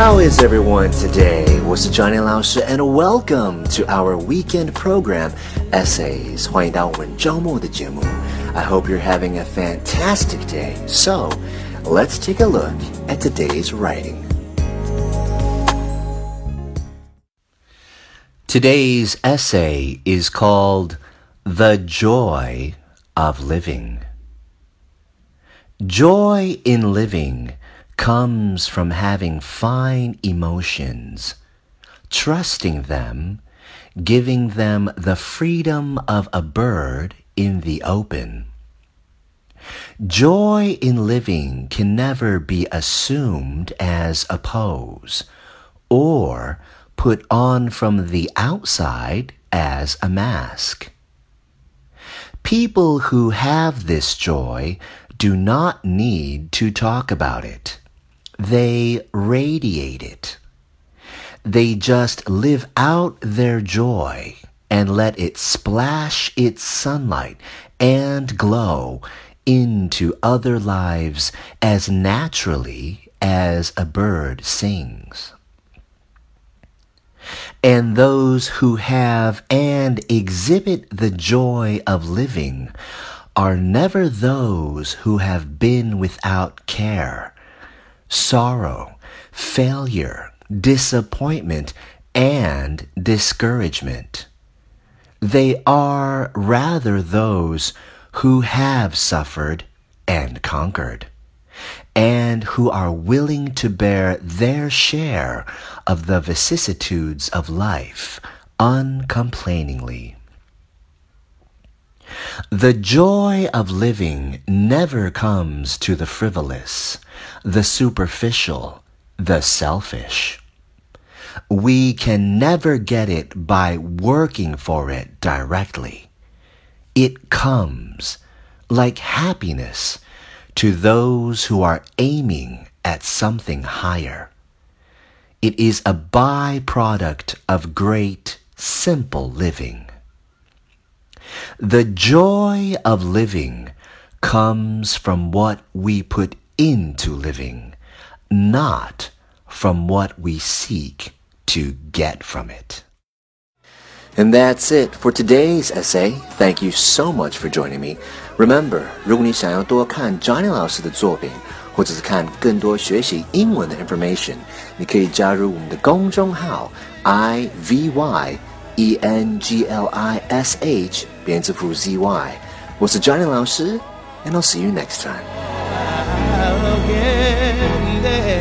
How is everyone today? 我是 Johnny 老师 and welcome to our weekend program Essays. 欢迎到我们周末的节目。I hope you're having a fantastic day. So, let's take a look at today's writing. Today's essay is called The Joy of Living. Joy in living comes from having fine emotions, trusting them, giving them the freedom of a bird in the open. Joy in living can never be assumed as a pose or put on from the outside as a mask. People who have this joy do not need to talk about it. They radiate it. They just live out their joy and let it splash its sunlight and glow into other lives as naturally as a bird sings. And those who have and exhibit the joy of living are never those who have been without care sorrow, failure, disappointment, and discouragement. They are rather those who have suffered and conquered, and who are willing to bear their share of the vicissitudes of life uncomplainingly. The joy of living never comes to the frivolous, the superficial, the selfish. We can never get it by working for it directly. It comes, like happiness, to those who are aiming at something higher. It is a byproduct of great, simple living. The joy of living comes from what we put into living, not from what we seek to get from it. And that's it for today's essay. Thank you so much for joining me. Remember, 如果你想要多看 Johnny 老师的作品，或者是看更多学习英文的 information，你可以加入我们的公众号 i v y e n g l i s h 编字符 z y。我是 Johnny 老师，and I'll see you next time. again.